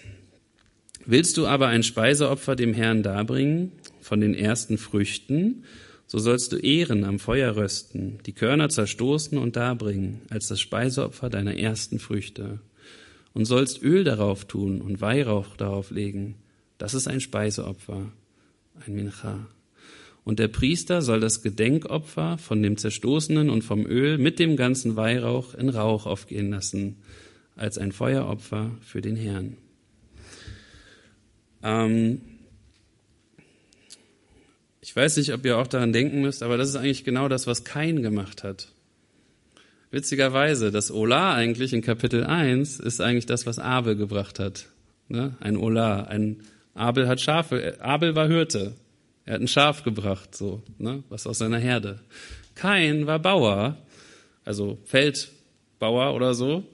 Willst du aber ein Speiseopfer dem Herrn darbringen von den ersten Früchten, so sollst du Ehren am Feuer rösten, die Körner zerstoßen und darbringen, als das Speiseopfer deiner ersten Früchte. Und sollst Öl darauf tun und Weihrauch darauf legen. Das ist ein Speiseopfer, ein Mincha. Und der Priester soll das Gedenkopfer von dem Zerstoßenen und vom Öl mit dem ganzen Weihrauch in Rauch aufgehen lassen, als ein Feueropfer für den Herrn. Ähm, ich weiß nicht, ob ihr auch daran denken müsst, aber das ist eigentlich genau das, was Kain gemacht hat. Witzigerweise, das Ola eigentlich in Kapitel 1 ist eigentlich das, was Abel gebracht hat. Ne? Ein Ola, ein Abel hat Schafe, Abel war Hirte. Er hat ein Schaf gebracht, so, ne? was aus seiner Herde. Kain war Bauer, also Feldbauer oder so,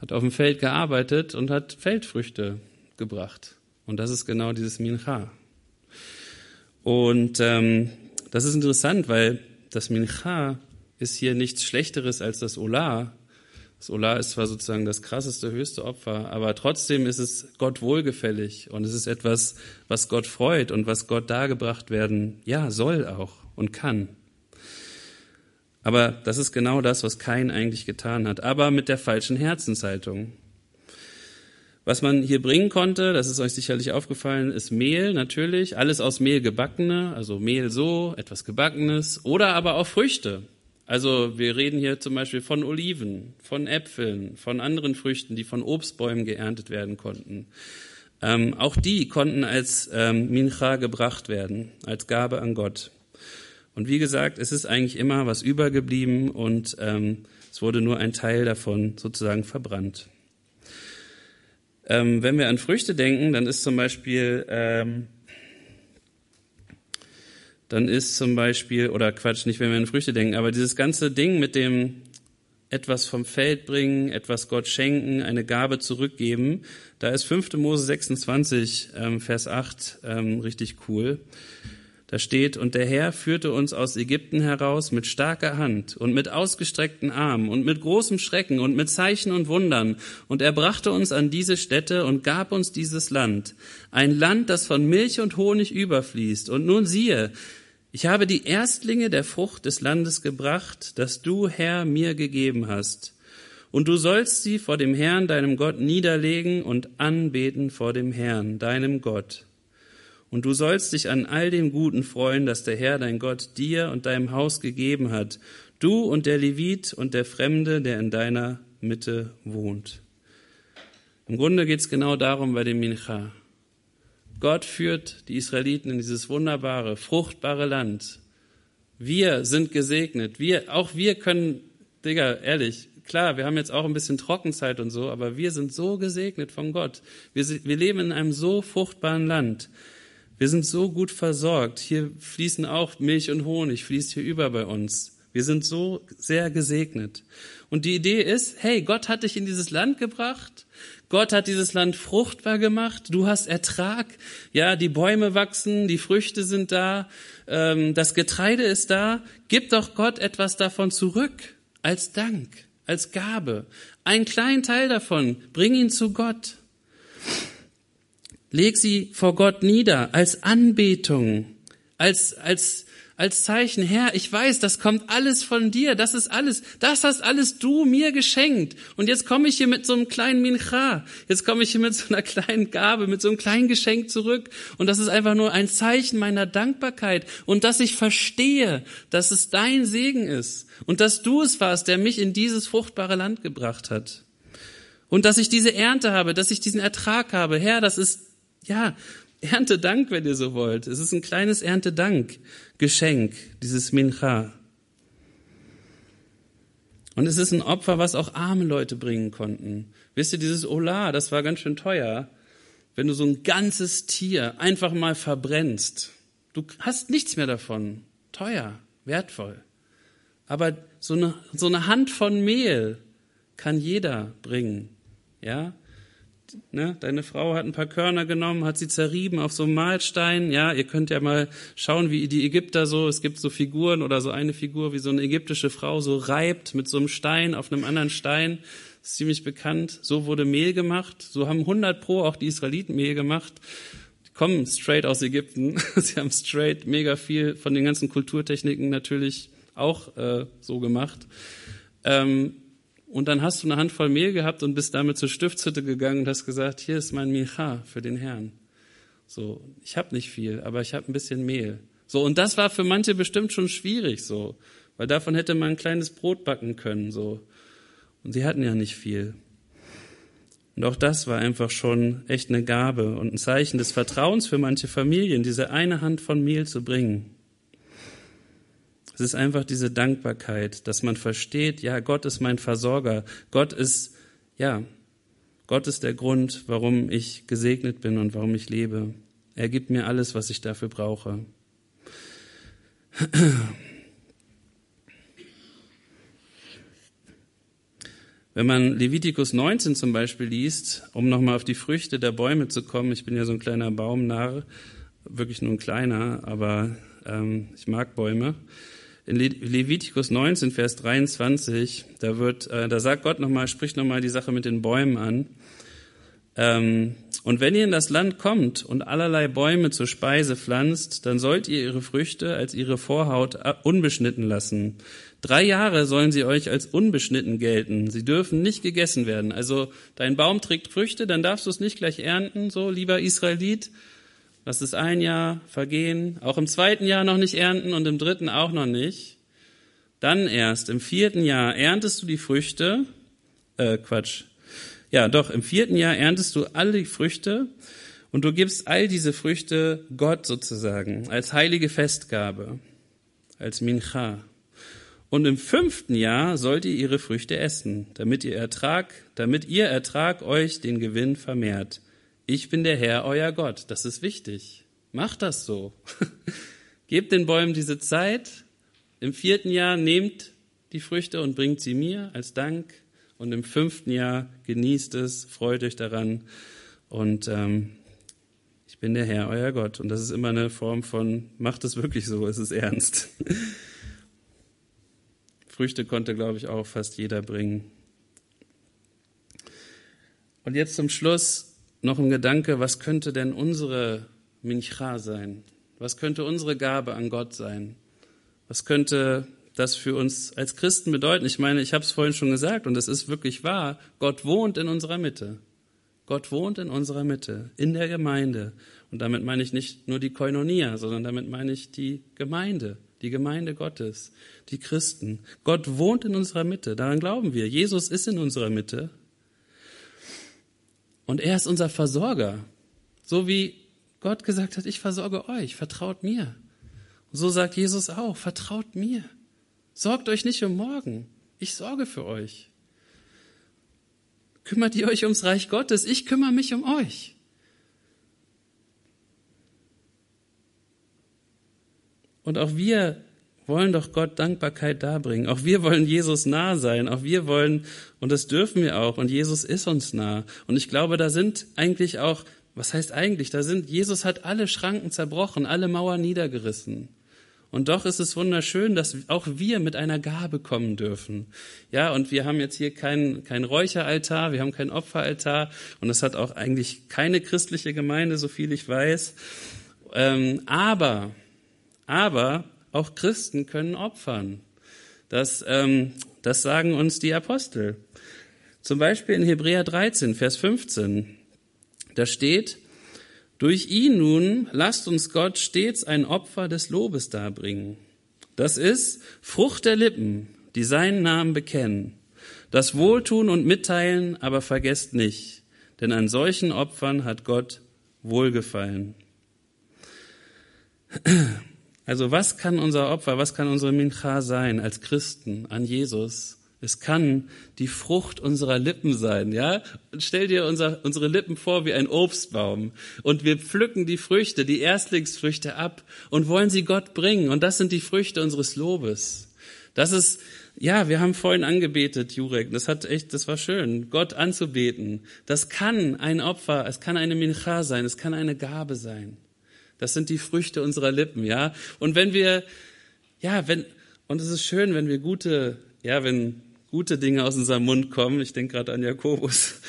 hat auf dem Feld gearbeitet und hat Feldfrüchte gebracht. Und das ist genau dieses Mincha. Und ähm, das ist interessant, weil das Mincha ist hier nichts Schlechteres als das Olah. Das Olah ist zwar sozusagen das krasseste, höchste Opfer, aber trotzdem ist es Gott wohlgefällig und es ist etwas, was Gott freut und was Gott dargebracht werden, ja, soll auch und kann. Aber das ist genau das, was Kain eigentlich getan hat, aber mit der falschen Herzenshaltung. Was man hier bringen konnte, das ist euch sicherlich aufgefallen, ist Mehl natürlich, alles aus Mehl gebackene, also Mehl so, etwas gebackenes, oder aber auch Früchte. Also wir reden hier zum Beispiel von Oliven, von Äpfeln, von anderen Früchten, die von Obstbäumen geerntet werden konnten. Ähm, auch die konnten als ähm, Mincha gebracht werden, als Gabe an Gott. Und wie gesagt, es ist eigentlich immer was übergeblieben und ähm, es wurde nur ein Teil davon sozusagen verbrannt. Ähm, wenn wir an Früchte denken, dann ist zum Beispiel ähm, dann ist zum Beispiel, oder Quatsch, nicht wenn wir an Früchte denken, aber dieses ganze Ding mit dem etwas vom Feld bringen, etwas Gott schenken, eine Gabe zurückgeben, da ist 5. Mose 26, ähm, Vers 8 ähm, richtig cool. Da steht, und der Herr führte uns aus Ägypten heraus mit starker Hand und mit ausgestreckten Armen und mit großem Schrecken und mit Zeichen und Wundern. Und er brachte uns an diese Stätte und gab uns dieses Land. Ein Land, das von Milch und Honig überfließt. Und nun siehe, ich habe die Erstlinge der Frucht des Landes gebracht, das du, Herr, mir gegeben hast. Und du sollst sie vor dem Herrn, deinem Gott, niederlegen und anbeten vor dem Herrn, deinem Gott. Und du sollst dich an all dem Guten freuen, das der Herr, dein Gott, dir und deinem Haus gegeben hat, du und der Levit und der Fremde, der in deiner Mitte wohnt. Im Grunde geht es genau darum bei dem Mincha. Gott führt die Israeliten in dieses wunderbare, fruchtbare Land. Wir sind gesegnet. Wir, auch wir können, Digga, ehrlich, klar, wir haben jetzt auch ein bisschen Trockenzeit und so, aber wir sind so gesegnet von Gott. Wir, wir leben in einem so fruchtbaren Land. Wir sind so gut versorgt. Hier fließen auch Milch und Honig, fließt hier über bei uns. Wir sind so sehr gesegnet. Und die Idee ist, hey, Gott hat dich in dieses Land gebracht. Gott hat dieses Land fruchtbar gemacht. Du hast Ertrag. Ja, die Bäume wachsen, die Früchte sind da, ähm, das Getreide ist da. Gib doch Gott etwas davon zurück als Dank, als Gabe. Einen kleinen Teil davon. Bring ihn zu Gott. Leg sie vor Gott nieder als Anbetung, als, als als Zeichen, Herr, ich weiß, das kommt alles von dir, das ist alles, das hast alles du mir geschenkt. Und jetzt komme ich hier mit so einem kleinen Mincha, jetzt komme ich hier mit so einer kleinen Gabe, mit so einem kleinen Geschenk zurück. Und das ist einfach nur ein Zeichen meiner Dankbarkeit und dass ich verstehe, dass es dein Segen ist und dass du es warst, der mich in dieses fruchtbare Land gebracht hat. Und dass ich diese Ernte habe, dass ich diesen Ertrag habe. Herr, das ist, ja, Erntedank, wenn ihr so wollt. Es ist ein kleines Erntedank-Geschenk, dieses Mincha. Und es ist ein Opfer, was auch arme Leute bringen konnten. Wisst ihr, dieses Ola, das war ganz schön teuer. Wenn du so ein ganzes Tier einfach mal verbrennst, du hast nichts mehr davon. Teuer, wertvoll. Aber so eine, so eine Hand von Mehl kann jeder bringen. Ja? Ne, deine Frau hat ein paar Körner genommen, hat sie zerrieben auf so einem Mahlstein. Ja, ihr könnt ja mal schauen, wie die Ägypter so, es gibt so Figuren oder so eine Figur, wie so eine ägyptische Frau so reibt mit so einem Stein auf einem anderen Stein. Ist ziemlich bekannt. So wurde Mehl gemacht. So haben 100 pro auch die Israeliten Mehl gemacht. Die kommen straight aus Ägypten. Sie haben straight mega viel von den ganzen Kulturtechniken natürlich auch äh, so gemacht. Ähm, und dann hast du eine Handvoll Mehl gehabt und bist damit zur Stiftshütte gegangen und hast gesagt, hier ist mein Micha für den Herrn. So, ich habe nicht viel, aber ich habe ein bisschen Mehl. So, und das war für manche bestimmt schon schwierig, so, weil davon hätte man ein kleines Brot backen können, so. Und sie hatten ja nicht viel. Und auch das war einfach schon echt eine Gabe und ein Zeichen des Vertrauens für manche Familien, diese eine Hand von Mehl zu bringen. Es ist einfach diese Dankbarkeit, dass man versteht, ja, Gott ist mein Versorger. Gott ist, ja, Gott ist der Grund, warum ich gesegnet bin und warum ich lebe. Er gibt mir alles, was ich dafür brauche. Wenn man Levitikus 19 zum Beispiel liest, um nochmal auf die Früchte der Bäume zu kommen, ich bin ja so ein kleiner Baumnarr, wirklich nur ein kleiner, aber ähm, ich mag Bäume. In Levitikus 19, Vers 23, da wird, äh, da sagt Gott nochmal, spricht nochmal die Sache mit den Bäumen an. Ähm, und wenn ihr in das Land kommt und allerlei Bäume zur Speise pflanzt, dann sollt ihr ihre Früchte als ihre Vorhaut äh, unbeschnitten lassen. Drei Jahre sollen sie euch als unbeschnitten gelten. Sie dürfen nicht gegessen werden. Also dein Baum trägt Früchte, dann darfst du es nicht gleich ernten, so lieber Israelit, Lass es ein Jahr vergehen, auch im zweiten Jahr noch nicht ernten und im dritten auch noch nicht. Dann erst im vierten Jahr erntest du die Früchte, äh, Quatsch. Ja, doch, im vierten Jahr erntest du alle die Früchte und du gibst all diese Früchte Gott sozusagen als heilige Festgabe, als Mincha. Und im fünften Jahr sollt ihr ihre Früchte essen, damit ihr Ertrag, damit ihr Ertrag euch den Gewinn vermehrt. Ich bin der Herr, euer Gott. Das ist wichtig. Macht das so. Gebt den Bäumen diese Zeit. Im vierten Jahr nehmt die Früchte und bringt sie mir als Dank. Und im fünften Jahr genießt es, freut euch daran. Und ähm, ich bin der Herr, euer Gott. Und das ist immer eine Form von, macht es wirklich so, es ist ernst. Früchte konnte, glaube ich, auch fast jeder bringen. Und jetzt zum Schluss noch ein Gedanke, was könnte denn unsere Mincha sein? Was könnte unsere Gabe an Gott sein? Was könnte das für uns als Christen bedeuten? Ich meine, ich habe es vorhin schon gesagt und es ist wirklich wahr. Gott wohnt in unserer Mitte. Gott wohnt in unserer Mitte, in der Gemeinde. Und damit meine ich nicht nur die Koinonia, sondern damit meine ich die Gemeinde, die Gemeinde Gottes, die Christen. Gott wohnt in unserer Mitte, daran glauben wir. Jesus ist in unserer Mitte. Und er ist unser Versorger. So wie Gott gesagt hat, ich versorge euch, vertraut mir. Und so sagt Jesus auch, vertraut mir. Sorgt euch nicht um morgen. Ich sorge für euch. Kümmert ihr euch ums Reich Gottes? Ich kümmere mich um euch. Und auch wir wollen doch Gott Dankbarkeit darbringen. Auch wir wollen Jesus nah sein. Auch wir wollen, und das dürfen wir auch, und Jesus ist uns nah. Und ich glaube, da sind eigentlich auch, was heißt eigentlich, da sind, Jesus hat alle Schranken zerbrochen, alle Mauern niedergerissen. Und doch ist es wunderschön, dass auch wir mit einer Gabe kommen dürfen. Ja, und wir haben jetzt hier keinen kein Räucheraltar, wir haben keinen Opferaltar und es hat auch eigentlich keine christliche Gemeinde, so viel ich weiß. Ähm, aber, aber auch Christen können opfern. Das, ähm, das sagen uns die Apostel. Zum Beispiel in Hebräer 13, Vers 15. Da steht, durch ihn nun lasst uns Gott stets ein Opfer des Lobes darbringen. Das ist Frucht der Lippen, die seinen Namen bekennen. Das Wohltun und Mitteilen aber vergesst nicht, denn an solchen Opfern hat Gott Wohlgefallen. Also was kann unser Opfer, was kann unsere Mincha sein als Christen an Jesus? Es kann die Frucht unserer Lippen sein, ja? Stell dir unser, unsere Lippen vor wie ein Obstbaum und wir pflücken die Früchte, die Erstlingsfrüchte ab und wollen sie Gott bringen und das sind die Früchte unseres Lobes. Das ist, ja, wir haben vorhin angebetet, Jurek, das hat echt, das war schön, Gott anzubeten. Das kann ein Opfer, es kann eine Mincha sein, es kann eine Gabe sein. Das sind die Früchte unserer Lippen, ja? Und wenn wir, ja, wenn, und es ist schön, wenn wir gute, ja, wenn gute Dinge aus unserem Mund kommen. Ich denke gerade an Jakobus.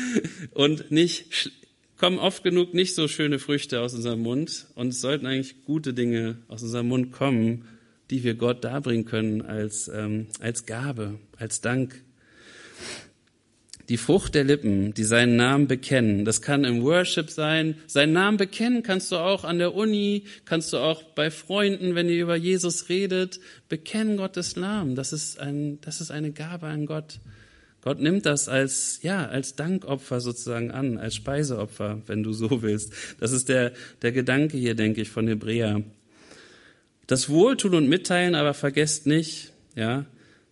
Und nicht kommen oft genug nicht so schöne Früchte aus unserem Mund. Und es sollten eigentlich gute Dinge aus unserem Mund kommen, die wir Gott darbringen können als, ähm, als Gabe, als Dank die Frucht der Lippen, die seinen Namen bekennen. Das kann im Worship sein. Seinen Namen bekennen kannst du auch an der Uni, kannst du auch bei Freunden, wenn ihr über Jesus redet. Bekennen Gottes Namen. Das ist ein, das ist eine Gabe an Gott. Gott nimmt das als, ja, als Dankopfer sozusagen an, als Speiseopfer, wenn du so willst. Das ist der, der Gedanke hier, denke ich, von Hebräer. Das Wohltun und Mitteilen aber vergesst nicht, ja,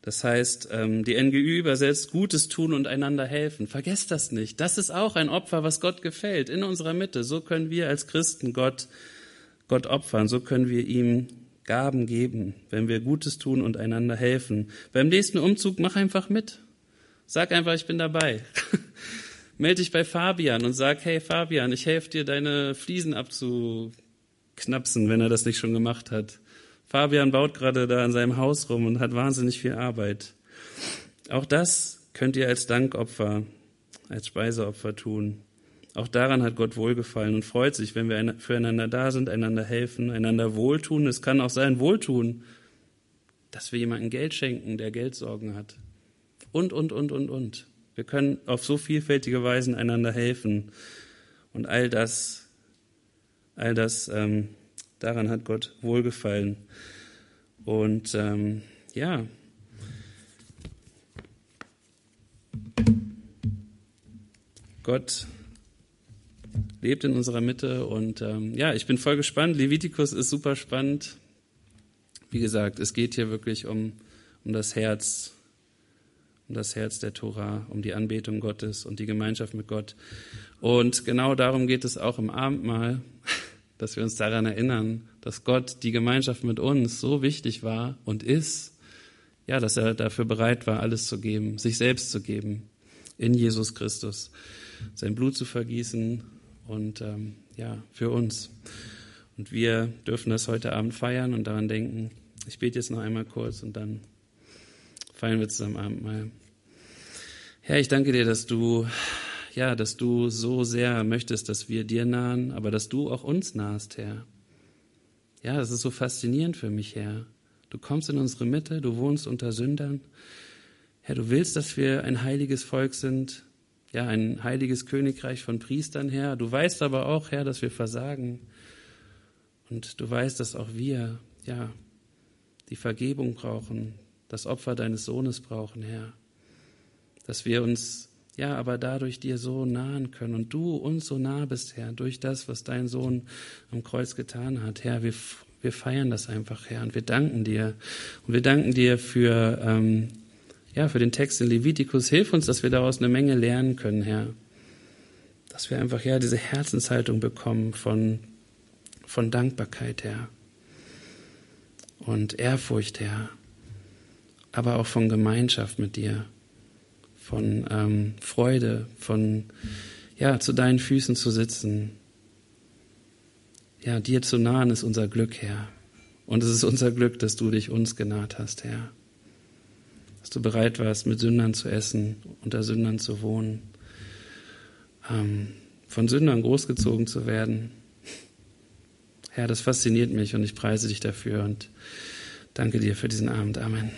das heißt, ähm, die NGÜ übersetzt Gutes tun und einander helfen. Vergesst das nicht. Das ist auch ein Opfer, was Gott gefällt, in unserer Mitte. So können wir als Christen Gott, Gott opfern. So können wir ihm Gaben geben, wenn wir Gutes tun und einander helfen. Beim nächsten Umzug mach einfach mit. Sag einfach, ich bin dabei. Meld dich bei Fabian und sag, hey Fabian, ich helfe dir, deine Fliesen abzuknapsen, wenn er das nicht schon gemacht hat. Fabian baut gerade da an seinem Haus rum und hat wahnsinnig viel Arbeit. Auch das könnt ihr als Dankopfer, als Speiseopfer tun. Auch daran hat Gott wohlgefallen und freut sich, wenn wir füreinander da sind, einander helfen, einander wohltun. Es kann auch sein Wohltun, dass wir jemandem Geld schenken, der Geldsorgen hat. Und, und, und, und, und. Wir können auf so vielfältige Weisen einander helfen. Und all das, all das ähm, Daran hat Gott wohlgefallen. Und ähm, ja, Gott lebt in unserer Mitte und ähm, ja, ich bin voll gespannt. Levitikus ist super spannend. Wie gesagt, es geht hier wirklich um, um das Herz, um das Herz der Tora, um die Anbetung Gottes und die Gemeinschaft mit Gott. Und genau darum geht es auch im Abendmahl. Dass wir uns daran erinnern, dass Gott die Gemeinschaft mit uns so wichtig war und ist, ja, dass er dafür bereit war, alles zu geben, sich selbst zu geben in Jesus Christus, sein Blut zu vergießen und ähm, ja, für uns. Und wir dürfen das heute Abend feiern und daran denken. Ich bete jetzt noch einmal kurz und dann feiern wir zusammen Abendmahl. Herr, ich danke dir, dass du, ja, dass du so sehr möchtest, dass wir dir nahen, aber dass du auch uns nahst, Herr. Ja, das ist so faszinierend für mich, Herr. Du kommst in unsere Mitte, du wohnst unter Sündern. Herr, du willst, dass wir ein heiliges Volk sind, ja, ein heiliges Königreich von Priestern, Herr. Du weißt aber auch, Herr, dass wir versagen. Und du weißt, dass auch wir, ja, die Vergebung brauchen, das Opfer deines Sohnes brauchen, Herr. Dass wir uns, ja, aber dadurch dir so nahen können und du uns so nah bist, Herr, durch das, was dein Sohn am Kreuz getan hat. Herr, wir, wir feiern das einfach, Herr, und wir danken dir. Und wir danken dir für, ähm, ja, für den Text in Levitikus. Hilf uns, dass wir daraus eine Menge lernen können, Herr. Dass wir einfach, ja, diese Herzenshaltung bekommen von, von Dankbarkeit, Herr. Und Ehrfurcht, Herr. Aber auch von Gemeinschaft mit dir. Von ähm, Freude, von, ja, zu deinen Füßen zu sitzen. Ja, dir zu nahen ist unser Glück, Herr. Und es ist unser Glück, dass du dich uns genaht hast, Herr dass du bereit warst, mit Sündern zu essen, unter Sündern zu wohnen, ähm, von Sündern großgezogen zu werden. Herr, das fasziniert mich und ich preise dich dafür und danke dir für diesen Abend. Amen.